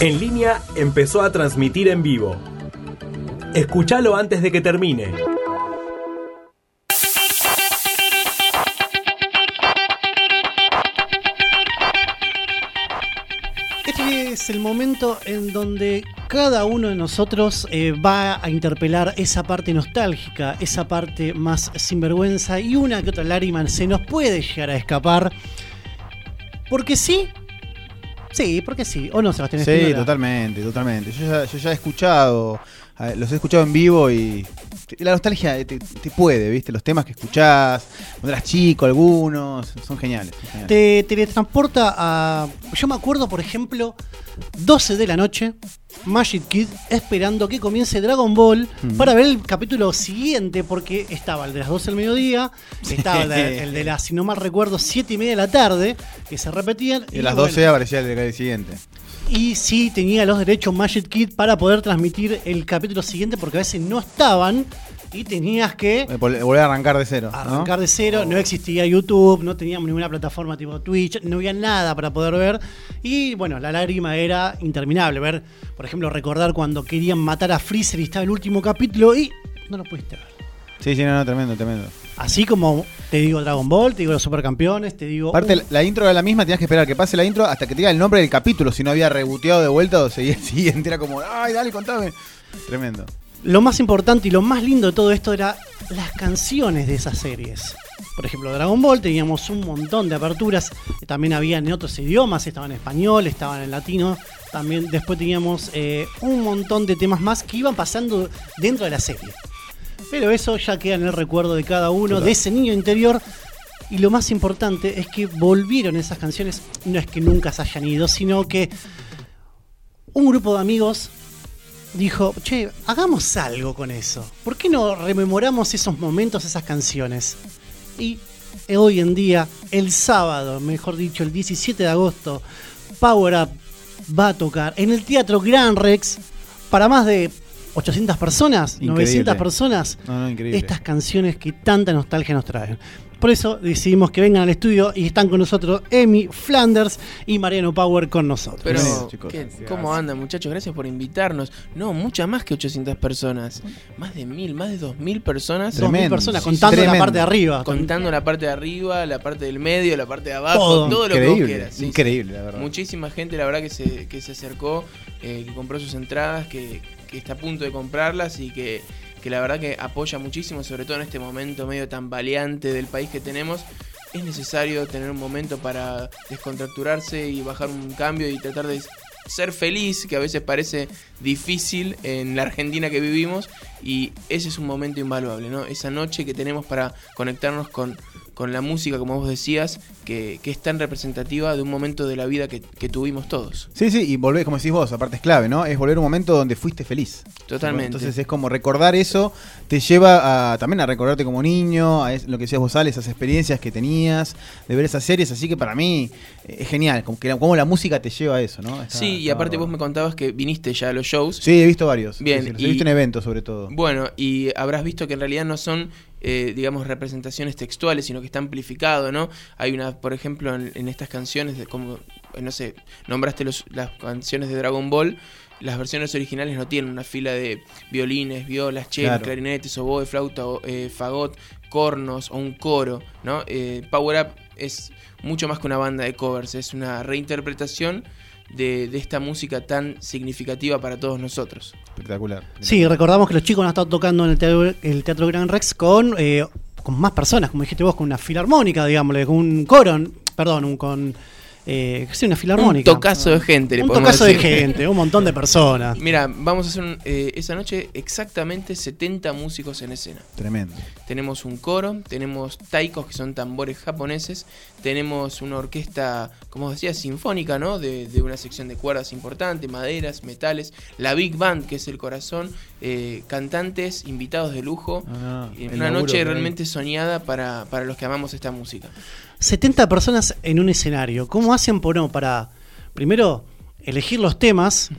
En línea empezó a transmitir en vivo. Escúchalo antes de que termine. Este es el momento en donde cada uno de nosotros eh, va a interpelar esa parte nostálgica, esa parte más sinvergüenza y una que otra lágrima se nos puede llegar a escapar. Porque sí, sí, porque sí, o no, Sebastián. Sí, totalmente, totalmente. Yo ya, yo ya he escuchado, eh, los he escuchado en vivo y te- la nostalgia te, te puede, ¿viste? Los temas que escuchás, cuando eras chico, algunos, son geniales. son geniales. Te teletransporta a. Yo me acuerdo, por ejemplo, 12 de la noche, Magic Kid esperando que comience Dragon Ball para ver el capítulo siguiente, porque estaba el de las 12 del mediodía, estaba el de, el de las, si no mal recuerdo, 7 y media de la tarde, que se repetían. Y a las bueno, 12 aparecía el del siguiente. y sí tenía los derechos Magic Kid para poder transmitir el capítulo siguiente, porque a veces no estaban y tenías que Eh, vol- Volver a arrancar de cero. ¿no? arrancar de cero, no existía YouTube, no teníamos ninguna plataforma tipo Twitch, no había nada para poder ver. Y bueno, la lágrima era interminable. Ver, por ejemplo, recordar cuando querían matar a Freezer y estaba el último capítulo y no lo pudiste ver. Sí, sí, no, no, tremendo, tremendo. Así como te digo Dragon Ball, te digo los supercampeones, te digo. Aparte, la- la intro era la misma, tenías que esperar que pase la intro hasta que te diga el nombre del capítulo. Si no había reboteado de vuelta o seguía el siguiente, era como, ay, dale, contame. Tremendo. Lo más importante y lo más lindo de todo esto era las canciones de esas series. Por ejemplo, Dragon Ball teníamos un montón de aperturas, también había en otros idiomas, estaban en español, estaban en latino, también después teníamos eh, un montón de temas más que iban pasando dentro de la serie. Pero eso ya queda en el recuerdo de cada uno, de ese niño interior. Y lo más importante es que volvieron esas canciones, no es que nunca se hayan ido, sino que un grupo de amigos dijo, che, hagamos algo con eso. ¿Por qué no rememoramos esos momentos, esas canciones? Y hoy en día, el sábado, mejor dicho, el 17 de agosto, Power Up va a tocar en el Teatro Gran Rex para más de 800 personas, Increíble. 900 personas, No, no, increíble. estas canciones que tanta nostalgia nos traen. Por eso decidimos que vengan al estudio y están con nosotros Emi Flanders y Mariano Power con nosotros. Pero, Bienvenidos, chicos. ¿qué- ¿cómo andan, muchachos? Gracias por invitarnos. No, muchas más que 800 personas. Más de mil, más de 2000 personas. Dos mil Tremendo. personas Sí, contando la tremendo. parte de arriba. Contando la parte de arriba, la parte del medio, la parte de abajo, Todo. todo, lo que vos increíble, quieras. Sí, sí. increíble, la verdad. Muchísima gente, la verdad, que se, que se acercó, eh, que compró sus entradas, que, que está a punto de comprarlas y que, que la verdad que apoya muchísimo, sobre todo en este momento medio tambaleante del país que tenemos. Es necesario tener un momento para descontracturarse y bajar un cambio y tratar de ser feliz, que a veces parece difícil en la Argentina que vivimos. Y ese es un momento invaluable, ¿no? Esa noche que tenemos para conectarnos con, con la música, como vos decías, que, que es tan representativa de un momento de la vida que, que tuvimos todos. Sí, sí, y volver, como decís vos, aparte es clave, ¿no? Es volver a un momento donde fuiste feliz. Totalmente. Entonces es como recordar eso, te lleva a, también a recordarte como niño, a lo que decías vos, Ale, esas experiencias que tenías, de ver esas series, así que para mí eh, es genial, como, que la, como la música te lleva a eso, ¿no? Está- sí, y aparte vos me contabas que viniste ya a los shows. Sí, he visto varios. Bien, sí, los y- he visto en eventos sobre todo. Bueno, y habrás visto que en realidad no son, eh, digamos, representaciones textuales, sino que está amplificado, ¿no? Hay una, por ejemplo, en, en estas canciones, de como, eh, no sé, nombraste los, las canciones de Dragon Ball, las versiones originales no tienen una fila de violines, violas, chelos, Claro. clarinetes, oboe, flauta, o, eh, fagot, cornos o un coro, ¿no? Eh, Power Up es mucho más que una banda de covers, es una reinterpretación de, de esta música tan significativa para todos nosotros. Espectacular. Sí, recordamos que los chicos han estado tocando en el Teatro, el teatro Gran Rex con, eh, con más personas, como dijiste vos, con una filarmónica, digámosle, con un coro, perdón, un, con eh, sí, una filarmónica. Un tocazo de gente, le Un tocazo de gente, un montón de personas. Mira, vamos a hacer un- eh, esa noche exactamente 70 músicos en escena. Tremendo. Tenemos un coro, tenemos taikos que son tambores japoneses, tenemos una orquesta, como decía, sinfónica, ¿no? De, de una sección de cuerdas importante, maderas, metales, la Big Band, que es el corazón, eh, cantantes, invitados de lujo. No, Eh, una laburo noche realmente soñada para, para los que amamos esta música. 70 personas en un escenario. ¿Cómo hacen por, no, para, primero, elegir los temas?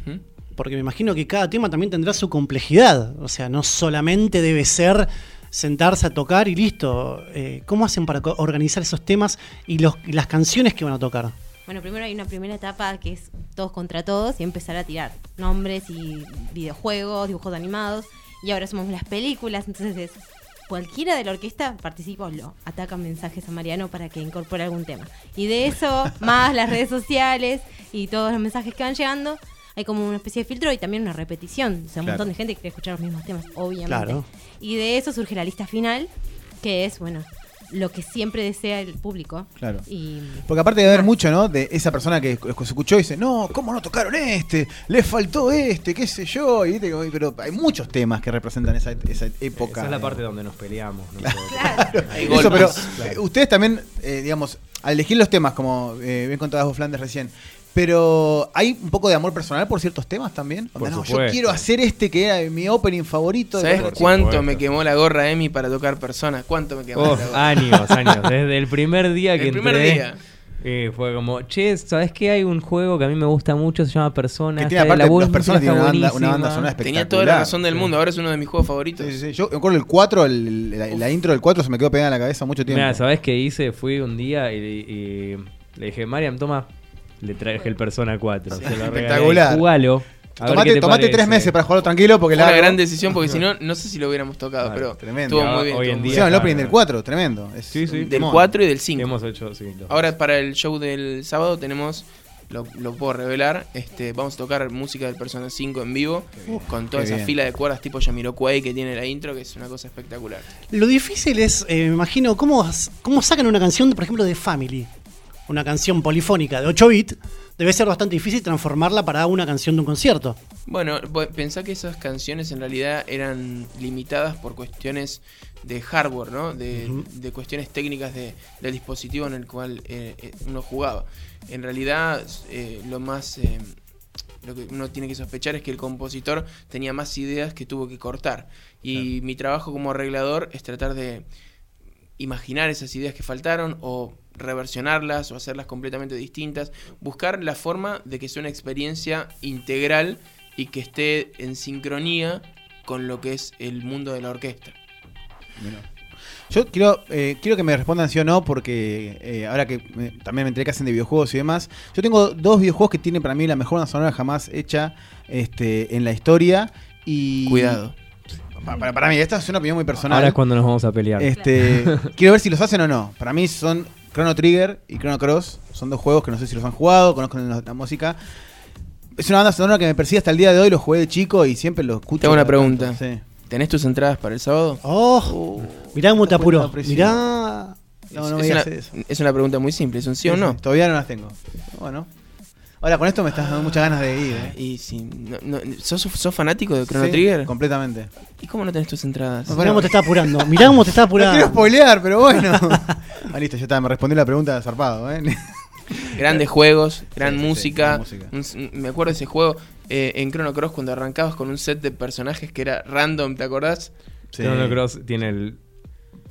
Porque me imagino que cada tema también tendrá su complejidad. O sea, no solamente debe ser sentarse a tocar y listo. Eh, ¿Cómo hacen para co- organizar esos temas y, los, y las canciones que van a tocar? Bueno, primero hay una primera etapa que es todos contra todos y empezar a tirar nombres y videojuegos, dibujos animados. Y ahora somos las películas, entonces es cualquiera de la orquesta participa o lo atacan mensajes a Mariano para que incorpore algún tema. Y de eso, más las redes sociales y todos los mensajes que van llegando, hay como una especie de filtro y también una repetición. O sea, un Claro. montón de gente que quiere escuchar los mismos temas, obviamente. Claro. Y de eso surge la lista final, que es, bueno, lo que siempre desea el público. Claro. Y Porque aparte de haber mucho, ¿no? De esa persona que se escuchó y dice, no, ¿cómo no tocaron este? Les faltó este, qué sé yo. Y, viste, pero hay muchos temas que representan esa, esa época. Esa es la parte donde nos peleamos. nosotros. Hay Eso, pero Claro. eh, ustedes también, eh, digamos, al elegir los temas, como eh, bien contabas vos, Flandes, recién, pero hay un poco de amor personal por ciertos temas también. Por no, yo quiero hacer este que era mi opening favorito. de ¿Sabes chico. cuánto supuesto. me quemó la gorra Emi para tocar personas? ¿Cuánto me quemó Oh, la gorra? años, años. Desde el primer día que El primer entré, día. eh, fue como, che, ¿sabes qué? Hay un juego que a mí me gusta mucho, se llama Persona. Que tiene de aparte, la voz, las personas música tienen una banda, una banda sonora espectacular. Tenía toda la razón del mundo, ahora es uno de mis juegos favoritos. Sí, sí, sí. Yo me acuerdo el 4, el- la, la intro del 4 se me quedó pegada en la cabeza mucho tiempo. Mira, ¿sabes qué hice? Fui un día y, y le dije, Mariam, toma, le traje el Persona 4. Se lo regalé, Espectacular. Jugalo. Tomate tomate tres meses para jugarlo tranquilo porque Fue una la gran decisión porque si no, no sé si lo hubiéramos tocado, Claro, pero tremendo. estuvo muy bien. Hoy en día- Hicieron el opening del 4, tremendo. Es Sí, sí. Del temón. 4 y del 5. Hemos hecho, sí. Ahora para el show del sábado tenemos, lo, lo puedo revelar, este, vamos a tocar música del Persona 5 en vivo, con toda qué esa bien. fila de cuerdas tipo Yamiroquai que tiene la intro, que es una cosa espectacular. Lo difícil es, eh, me imagino, ¿cómo, cómo sacan una canción, por ejemplo, de Family. Una canción polifónica de 8 bits. Debe ser bastante difícil transformarla para una canción de un concierto. Bueno, pensá que esas canciones en realidad eran limitadas por cuestiones de hardware, ¿no? De, de cuestiones técnicas de- del dispositivo en el cual eh, eh, uno jugaba. En realidad, eh, lo más... eh, lo que uno tiene que sospechar es que el compositor tenía más ideas que tuvo que cortar. Y mi trabajo como arreglador es tratar de imaginar esas ideas que faltaron o reversionarlas o hacerlas completamente distintas, buscar la forma de que sea una experiencia integral y que esté en sincronía con lo que es el mundo de la orquesta. Yo quiero, eh, quiero que me respondan sí o no, porque eh, ahora que me- también me enteré que hacen de videojuegos y demás, yo tengo dos videojuegos que tienen para mí la mejor banda sonora jamás hecha este, en la historia. Y Cuidado. Pa- Para, para mí, esta es una opinión muy personal. Ahora es cuando nos vamos a pelear. Este, quiero ver si los hacen o no. Para mí son Chrono Trigger y Chrono Cross. Son dos juegos que no sé si los han jugado, conozcan la, la música. Es una banda sonora que me persigue hasta el día de hoy, lo jugué de chico y siempre lo escucho. Te hago una pregunta. tanto, sí. ¿Tenés tus entradas para el sábado? Oh, mirá cómo te apuró. Mirá. No, no es, me digas una, eso. es una pregunta muy simple, ¿es un sí o no? Todavía no las tengo. Bueno. Ahora con esto me estás dando muchas ganas de ir. ¿eh? Y si no, no- ¿sos, sos fanático de Chrono Sí, Trigger? Completamente. ¿Y cómo no tenés tus entradas? Mirá cómo te está apurando. Mirá cómo te está No quiero apurando. spoilear, pero bueno. ah, listo, ya está. Me respondió la pregunta de zarpado. ¿eh? Grandes juegos, gran Sí, sí, sí, música. gran música. Un s- me acuerdo de ese juego eh, en Chrono Cross cuando arrancabas con un set de personajes que era random, ¿te acordás? Sí. Chrono Cross tiene el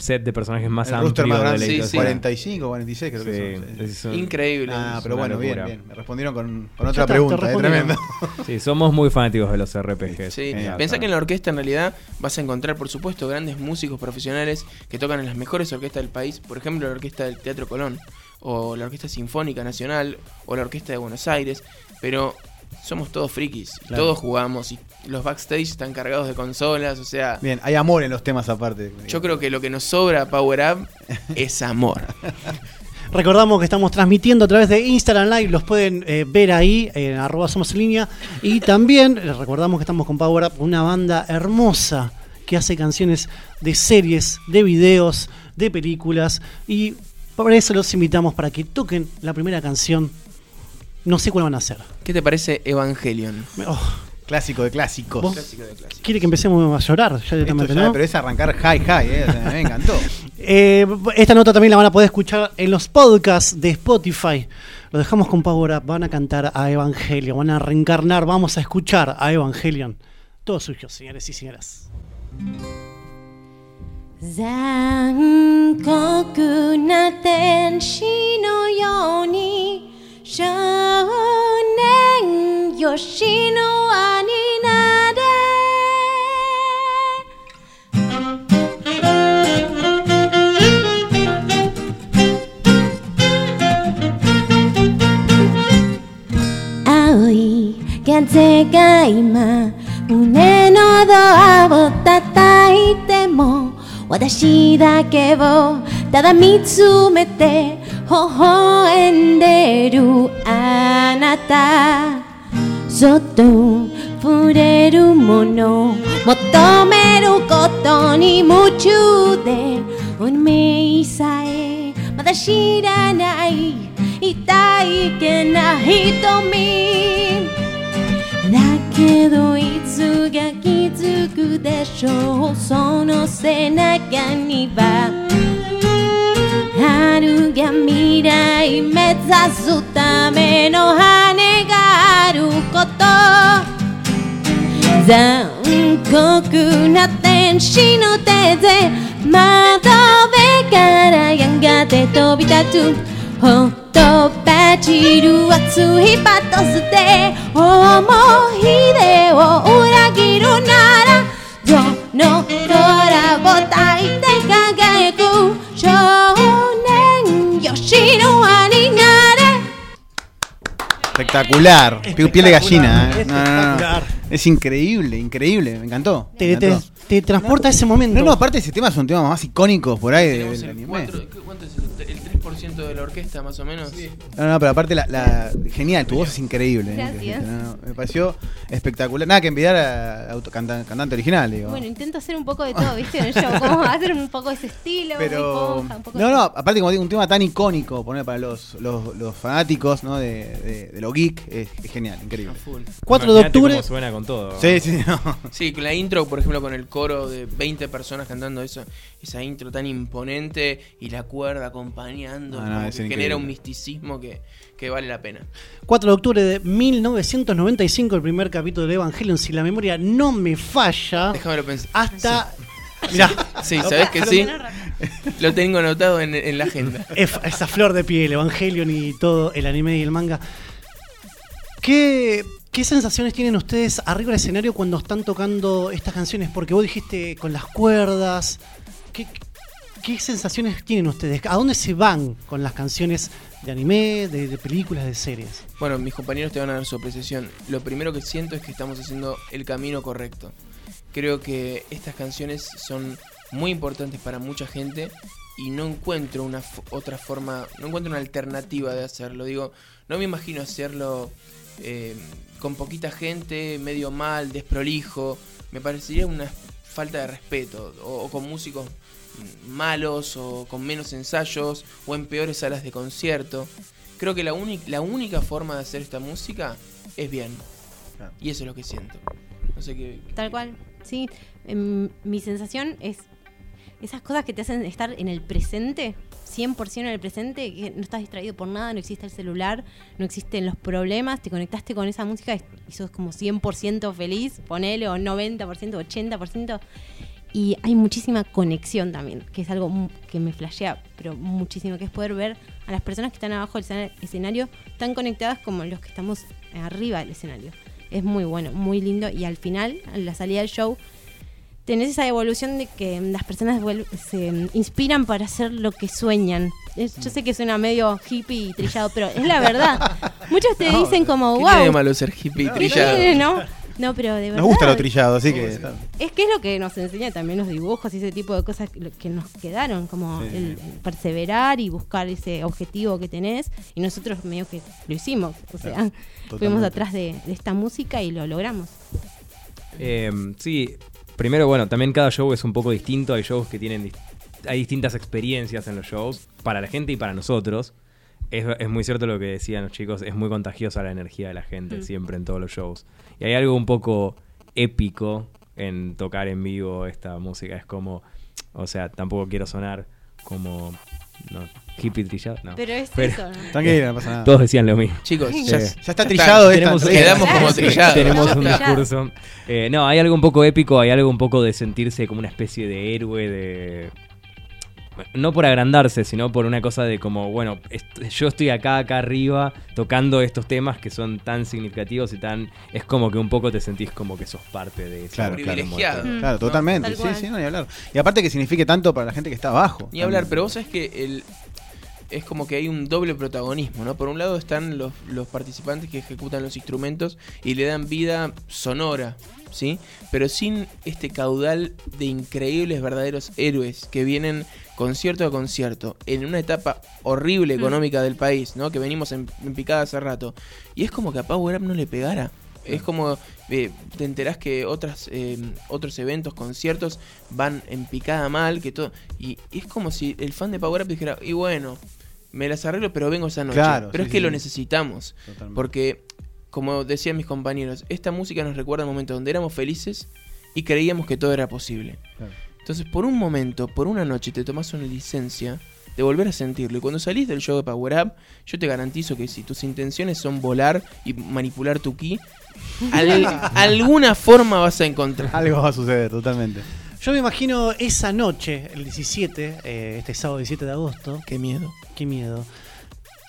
set de personajes más El amplio rooster más de la grande, Sí, historia. sí. 45, 46 creo que Sí, son. sí. es un- Increíble. Ah, pero bueno, bien, locura. bien. Me respondieron con, otra está, pregunta, eh, tremendo. Sí, somos muy fanáticos de los RPGs. Sí, Eh, pensá que en la orquesta en realidad vas a encontrar, por supuesto, grandes músicos profesionales que tocan en las mejores orquestas del país, por ejemplo, la orquesta del Teatro Colón, o la Orquesta Sinfónica Nacional, o la Orquesta de Buenos Aires, pero somos todos frikis, Claro. todos jugamos, y los backstage están cargados de consolas, o sea, Bien, hay amor en los temas aparte. yo creo que lo que nos sobra a Power Up es amor. Recordamos que estamos transmitiendo a través de Instagram Live, los pueden eh, ver ahí en arroba somos en línea. Y también eh, recordamos que estamos con Power Up, una banda hermosa que hace canciones de series, de videos, de películas. Y por eso los invitamos para que toquen la primera canción. No sé cuál van a hacer. ¿Qué te parece Evangelion? Oh, Clásico de clásicos. ¿Vos? Clásico de clásico. quiere que empecemos a llorar ya Esto directamente, ya- ¿no? Pero es arrancar high, high, eh, o sea, me encantó. Eh, esta nota también la van a poder escuchar en los podcasts de Spotify. Lo dejamos con Power Up. Van a cantar a Evangelion, van a reencarnar. Vamos a escuchar a Evangelion. Todo suyo, señores y señoras. 残酷な天使のように少年よしの 風が今胸のドアを叩いても私だけをただ見つめて微笑んでるあなた。そっと触れるもの求めることに夢中で運命さえまだ知らない痛いけな瞳。けどいつが気づくでしょうその背中には春が未来目指すための羽があること。残酷な天使の手で窓辺からやがて飛び立つ。ほっ とばちる熱いパトスで思い出を裏切るならどの空を抱いて輝く少年よしの輪になれEspectacular. Espectacular, Piel de gallina. ¿eh? No, no, no. espectacular. Es increíble, increíble. Me encantó. Te, Me te, encantó. te transporta a ese momento. No, no, aparte ese tema es un tema más icónicos por ahí Tenemos del el anime. cuatro- ¿Cuánto es el, el 3% de la orquesta más o menos? No, no, pero aparte la, la- genial, tu voz es increíble. ¿eh? Gracias. No, me pareció espectacular. Nada que envidiar a auto- canta- cantante original, digo. Bueno, intento hacer un poco de todo, ¿viste? En el show, como hacer un poco de ese estilo, pero esponja, un poco no, no, aparte como digo, un tema tan icónico poner para los, los, los fanáticos, ¿no? De, de, de lo geek es, es genial, increíble. A full. 4 de octubre. cómo suena con todo. Sí, sí, no. Sí, con la intro, por ejemplo, con el coro de 20 personas cantando eso, esa intro tan imponente y la cuerda acompañando, No, no, como es que increíble. genera un misticismo que, que vale la pena. 4 de octubre de 1995, el primer capítulo de Evangelion, si la memoria no me falla, Déjamelo pensar. hasta... Mirá, Sí, ¿sabes que sí? Lo tengo anotado en, en la agenda. es- esa flor de piel, Evangelion y todo el anime y el manga. ¿Qué, ¿Qué sensaciones tienen ustedes arriba del escenario cuando están tocando estas canciones? Porque vos dijiste con las cuerdas. ¿Qué, qué sensaciones tienen ustedes? ¿A dónde se van con las canciones de anime, de, películas, de series? Bueno, mis compañeros te van a dar su apreciación. Lo primero que siento es que estamos haciendo el camino correcto. Creo que estas canciones son muy importantes para mucha gente y no encuentro una otra forma, no encuentro una alternativa de hacerlo. Digo, no me imagino hacerlo eh, con poquita gente, medio mal, desprolijo. Me parecería una falta de respeto. O, con músicos malos, o con menos ensayos, o en peores salas de concierto. Creo que la, uni- la única forma de hacer esta música es bien. Y eso es lo que siento. No sé qué. Tal cual, sí. Em, mi sensación es esas cosas que te hacen estar en el presente, 100% en el presente, que no estás distraído por nada, no existe el celular, no existen los problemas, te conectaste con esa música y- y sos como 100% feliz, ponele, o 90%, 80%. Y hay muchísima conexión también, que es algo que me flashea, pero muchísimo, que es poder ver a las personas que están abajo del escena- escenario tan conectadas como los que estamos arriba del escenario. Es muy bueno, muy lindo. Y al final, a la salida del show, tenés esa evolución de que las personas se inspiran para hacer lo que sueñan. Yo sé que suena medio hippie y trillado, pero es la verdad. Muchos te dicen como, ¿Qué tiene wow. malo ser hippie y trillado? No, no, pero de verdad. Nos gusta lo trillado, así que. Es que es lo que nos enseña también los dibujos y ese tipo de cosas que, nos quedaron, como Sí, el, el perseverar y buscar ese objetivo que tenés. Y nosotros medio que lo hicimos, o sea, fuimos atrás de, de esta música y lo logramos. Eh, sí, primero, bueno, también cada show es un poco distinto. Hay shows que tienen. Hay distintas experiencias en los shows, para la gente y para nosotros. Es, es muy cierto lo que decían los chicos, es muy contagiosa la energía de la gente Mm. siempre en todos los shows. Y hay algo un poco épico en tocar en vivo esta música. Es como, o sea, tampoco quiero sonar como no, hippie trillado. No. Pero es Pero- eso. ¿no? Tranquilo, no pasa nada. Todos decían lo mismo. Chicos, Sí. ya, Ya está trillado esta. Tenemos- Quedamos como trillados. Tenemos un discurso. Eh, no, hay algo un poco épico, hay algo un poco de sentirse como una especie de héroe, de... No por agrandarse, sino por una cosa de como, bueno, est- yo estoy acá, acá arriba, tocando estos temas que son tan significativos y tan... Es como que un poco te sentís como que sos parte de eso. Claro, Privilegiado. muerto. Claro, totalmente. Tal Sí, sí, no, ni hablar. Y aparte que signifique tanto para la gente que está abajo. Ni hablar, también. pero vos sabés que el. es como que hay un doble protagonismo, ¿no? Por un lado están los, los participantes que ejecutan los instrumentos y le dan vida sonora, ¿sí? Pero sin este caudal de increíbles verdaderos héroes que vienen concierto a concierto en una etapa horrible económica del país, ¿no? Que venimos en, en picada hace rato. Y es como que a Power Up no le pegara. Es como eh, te enterás que otras eh, otros eventos, conciertos van en picada mal, que todo y, y es como si el fan de Power Up dijera, y bueno, me las arreglo, pero vengo esa noche. Claro, pero sí, es que sí. lo necesitamos, Totalmente. porque como decían mis compañeros, esta música nos recuerda el momento donde éramos felices y creíamos que todo era posible. Claro. Entonces, por un momento, por una noche, te tomas una licencia de volver a sentirlo. Y cuando salís del show de Power Up, yo te garantizo que si tus intenciones son volar y manipular tu ki, al- alguna forma vas a encontrar. Algo va a suceder, totalmente. Yo me imagino esa noche, el 17, eh, este sábado 17 de agosto. Qué miedo. Qué miedo.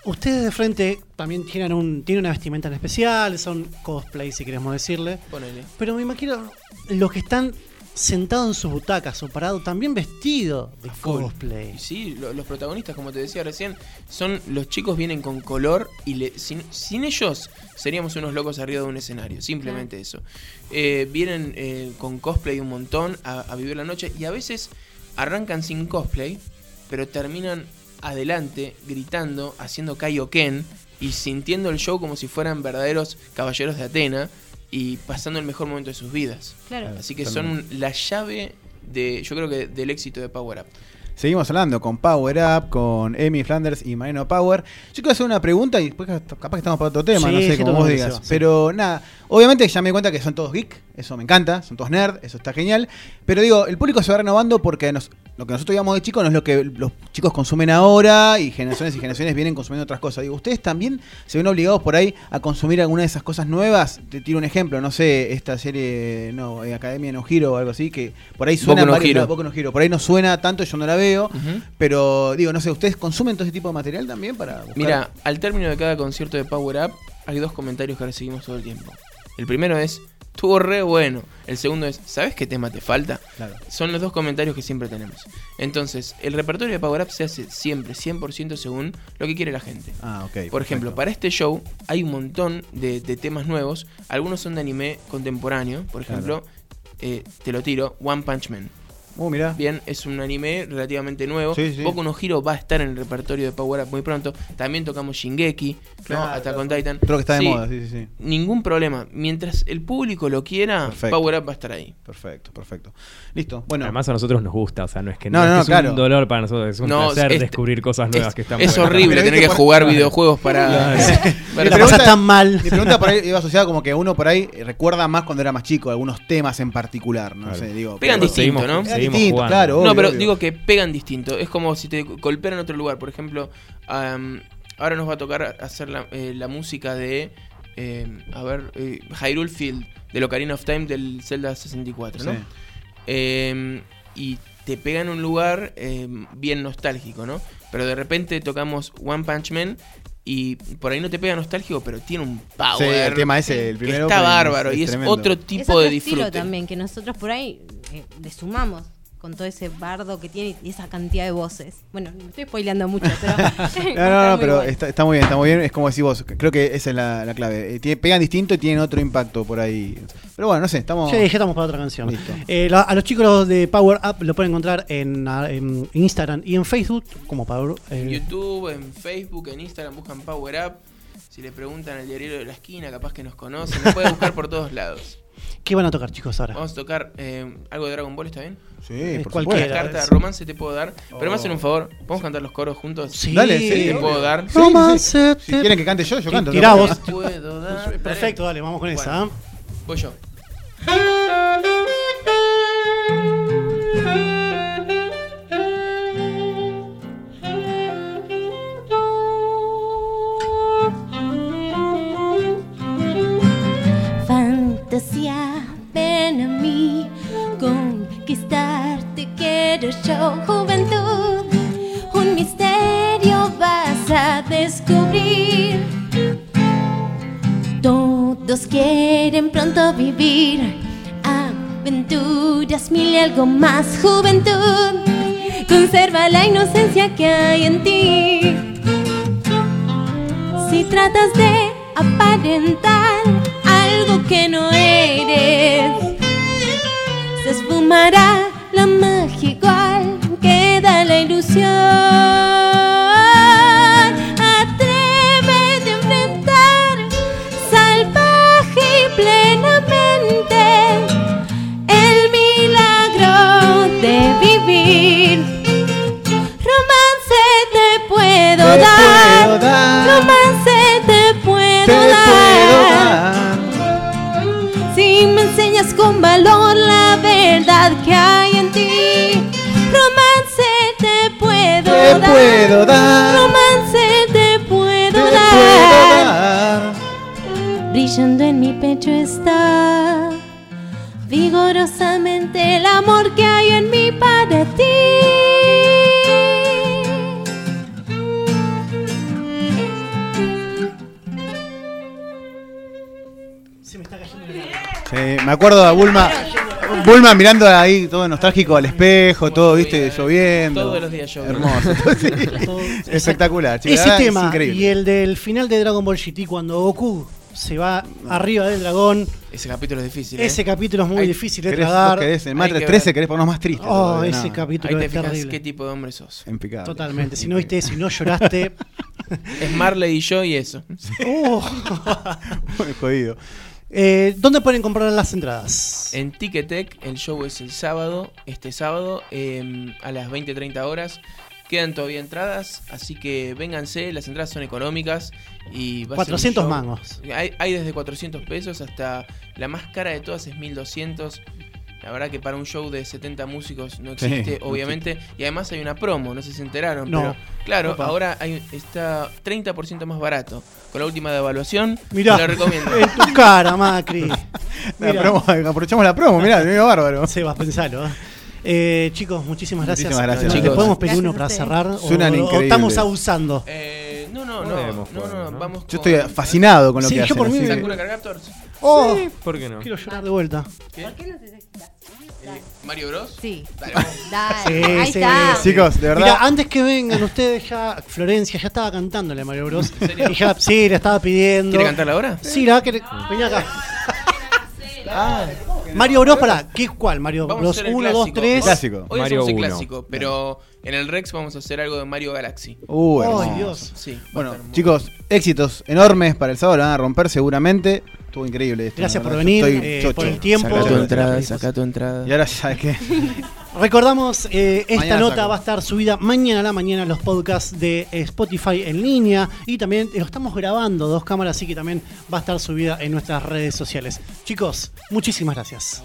Ustedes de frente también tienen, un, tienen una vestimenta en especial, son cosplay, si queremos decirle. Ponele. Pero me imagino los que están sentados en sus butacas o parados también vestidos de cosplay. Sí, lo- los protagonistas, como te decía recién, son los chicos vienen con color y le- sin, sin ellos seríamos unos locos arriba de un escenario. Simplemente eso. Eh, vienen eh, con cosplay un montón a, a vivir la noche y a veces arrancan sin cosplay, pero terminan adelante gritando, haciendo kaioken y sintiendo el show como si fueran verdaderos caballeros de Atena y pasando el mejor momento de sus vidas. Claro. Así que son la llave de, yo creo que del éxito de Power Up. Seguimos hablando con Power Up, con Amy Flanders y Marino Power. Yo quiero hacer una pregunta y después capaz que estamos para otro tema, Sí, no sé, sí, como vos digas. sea, sí. Pero nada, obviamente ya me di cuenta que son todos geek, eso me encanta, son todos nerd, eso está genial. Pero digo, el público se va renovando porque nos- lo que nosotros digamos de chicos no es lo que los chicos consumen ahora y generaciones y generaciones vienen consumiendo otras cosas. Digo, ¿ustedes también se ven obligados por ahí a consumir alguna de esas cosas nuevas? Te tiro un ejemplo, no sé, esta serie, no, eh, Academia No Giro o algo así, que por ahí suena Boku no Hero. Boku no Hero. por ahí no suena tanto, yo no la veo. Pero digo, no sé, ¿ustedes consumen todo ese tipo de material también para buscar? Mira, al término de cada concierto de Power Up hay dos comentarios que recibimos todo el tiempo. El primero es, estuvo re bueno. El segundo es, ¿sabes qué tema te falta? Claro. Son los dos comentarios que siempre tenemos. Entonces, el repertorio de Power Up se hace siempre 100% según lo que quiere la gente. Ah, ok. Por ejemplo, perfecto. para este show hay un montón de, de temas nuevos. Algunos son de anime contemporáneo. Por ejemplo, eh, te lo tiro, One Punch Man. Uh, mirá. Bien, es un anime relativamente nuevo. Sí, sí. Boku no Hero va a estar en el repertorio de Power Up muy pronto. También tocamos Shingeki, ¿no? Claro, Attack on claro. Titan. Creo que está de Sí, moda, sí, sí, sí. Ningún problema. Mientras el público lo quiera, Perfecto. Power Up va a estar ahí. Perfecto, perfecto. Listo. Bueno, Además a nosotros nos gusta, o sea, no es que No, no, no, es, no, que es claro. un dolor para nosotros, es un No, placer es- descubrir cosas nuevas Es, que están es horrible tener que por- jugar videojuegos para. Para- La pasa tan mal. mi pregunta por ahí iba asociada como que uno por ahí recuerda más cuando era más chico, algunos temas en particular, no Claro. sé, digo. Pegan pero- distinto, ¿no? Pegan seguimos distinto, jugando. claro. no, pero obvio. digo que pegan distinto. Es como si te golpean en otro lugar. Por ejemplo, ahora nos va a tocar hacer la, eh, la música de. eh, a ver, eh, Hyrule Field, del Ocarina of Time del Zelda 64, ¿no? Sí. Eh, y te pega en un lugar eh, bien nostálgico, ¿no? Pero de repente tocamos One Punch Man y por ahí no te pega nostálgico, pero tiene un power. Sí, el tema ese, el primero. está bárbaro y es tremendo. otro es tipo otro de estilo disfrute. también que nosotros por ahí eh, le sumamos con todo ese bardo que tiene y esa cantidad de voces. Bueno, me estoy spoileando mucho, pero. No, no, no, pero está, está muy bien, está muy bien. Es como decís vos, creo que esa es la, la clave. Eh, tiene- pegan distinto y tienen otro impacto por ahí. Pero bueno, no sé, estamos. Sí, ya estamos para otra canción. Listo. Eh, la- a los chicos de Power Up lo pueden encontrar en, en Instagram y en Facebook como Power En eh, YouTube, en Facebook, en Instagram buscan Power Up. Si le preguntan al diario de la esquina, capaz que nos conocen. Nos puede buscar por todos lados. ¿Qué van a tocar, chicos, ahora? Vamos a tocar eh, algo de Dragon Ball, ¿está bien? Sí, Eh, por cualquiera. supuesto. Carta de es- romance te puedo dar. Pero me Oh. hacen un favor, ¿podemos cantar los coros juntos? Sí. Dale, sí, ¿Te obvio. puedo dar? Sí, Romance Si quieren que cante yo, yo canto. Tirá vos. Puedo dar. Perfecto, dale, vamos con Bueno. esa. ¿ah? Voy yo. más juventud. Conserva la inocencia que hay en ti. Si tratas de aparentar algo que no eres, se esfumará Te dar. puedo dar. Romance te puedo, Te dar. puedo dar. Brillando en mi pecho está vigorosamente el amor que hay en mí para ti. Se me está cayendo. Sí, me acuerdo a Bulma. Bulma mirando ahí todo nostálgico al espejo, todo, viste, lloviendo. Todos los días lloviendo. Hermoso. Sí. Espectacular. chicos, Ese verdad, es tema increíble. y el del final de Dragon Ball GT cuando Goku se va arriba del dragón. Ese capítulo es difícil. ¿eh? Ese capítulo es muy Hay- difícil de ¿Querés, vos tragar. querés, en Matrix que 13 ver. querés ponernos más tristes. Oh, todavía, ese no. capítulo Ahí te es fijas terrible. qué tipo de hombre sos. Impecable. Totalmente. Si no viste eso y no lloraste. Es Marley y yo y eso. oh. Muy jodido. Eh, ¿Dónde pueden comprar las entradas? En Ticketek, el show es el sábado, este sábado, eh, a las 20-30 horas. Quedan todavía entradas, así que vénganse, las entradas son económicas y va a ser un 400 show- mangos. Hay, hay desde 400 pesos hasta la más cara de todas es 1200. La verdad que para un show de 70 músicos no Sí, existe, no obviamente. Y además hay una promo, no sé si se enteraron. No. Pero claro, Opa. ahora hay, está 30% más barato. Con la última devaluación, Mirá, te lo recomiendo. en tu cara, Macri. La promo, aprovechamos la promo, mirá, medio bárbaro. Sebas, pensalo. ¿eh? Eh, chicos, muchísimas gracias. Muchísimas gracias, ¿Le chicos. podemos pedir uno a para cerrar? O, Suenan o estamos abusando? Eh, no, no, no, no, no, vamos Yo con estoy fascinado con lo Sí, que yo hacen. por mí me- Sakura. Oh, ¿Por qué no? quiero llorar de vuelta. ¿Por qué no se Mario Bros. Sí. Dale. Dale, Sí, ahí sí. está. Chicos, de verdad. Mira, antes que vengan ustedes ya, Florencia ya estaba cantándole a Mario Bros. ¿En serio? Y ya, sí, le estaba pidiendo. ¿Quiere cantarla ahora? Sí, la que venía acá. Mario Bros para ¿qué cuál? Mario Vamos a Bros hacer el 1, 2, clásico. 3. Clásico. Hoy Mario hacemos el uno. clásico, pero en el Rex vamos a hacer algo de Mario Galaxy. Uh, Ay, hermoso. Dios. Sí. va a Bueno, estar muy chicos, éxitos enormes para el sábado, la van a romper seguramente. Estuvo increíble esto. Gracias por venir, eh, por el tiempo. Saca tu entrada, saca tu entrada. Y ahora sabes qué. Recordamos, eh, esta Mañana nota saco. va a estar subida mañana a la mañana a los podcasts de eh, Spotify en línea y también lo estamos grabando dos cámaras, así que también va a estar subida en nuestras redes sociales. Chicos, muchísimas gracias.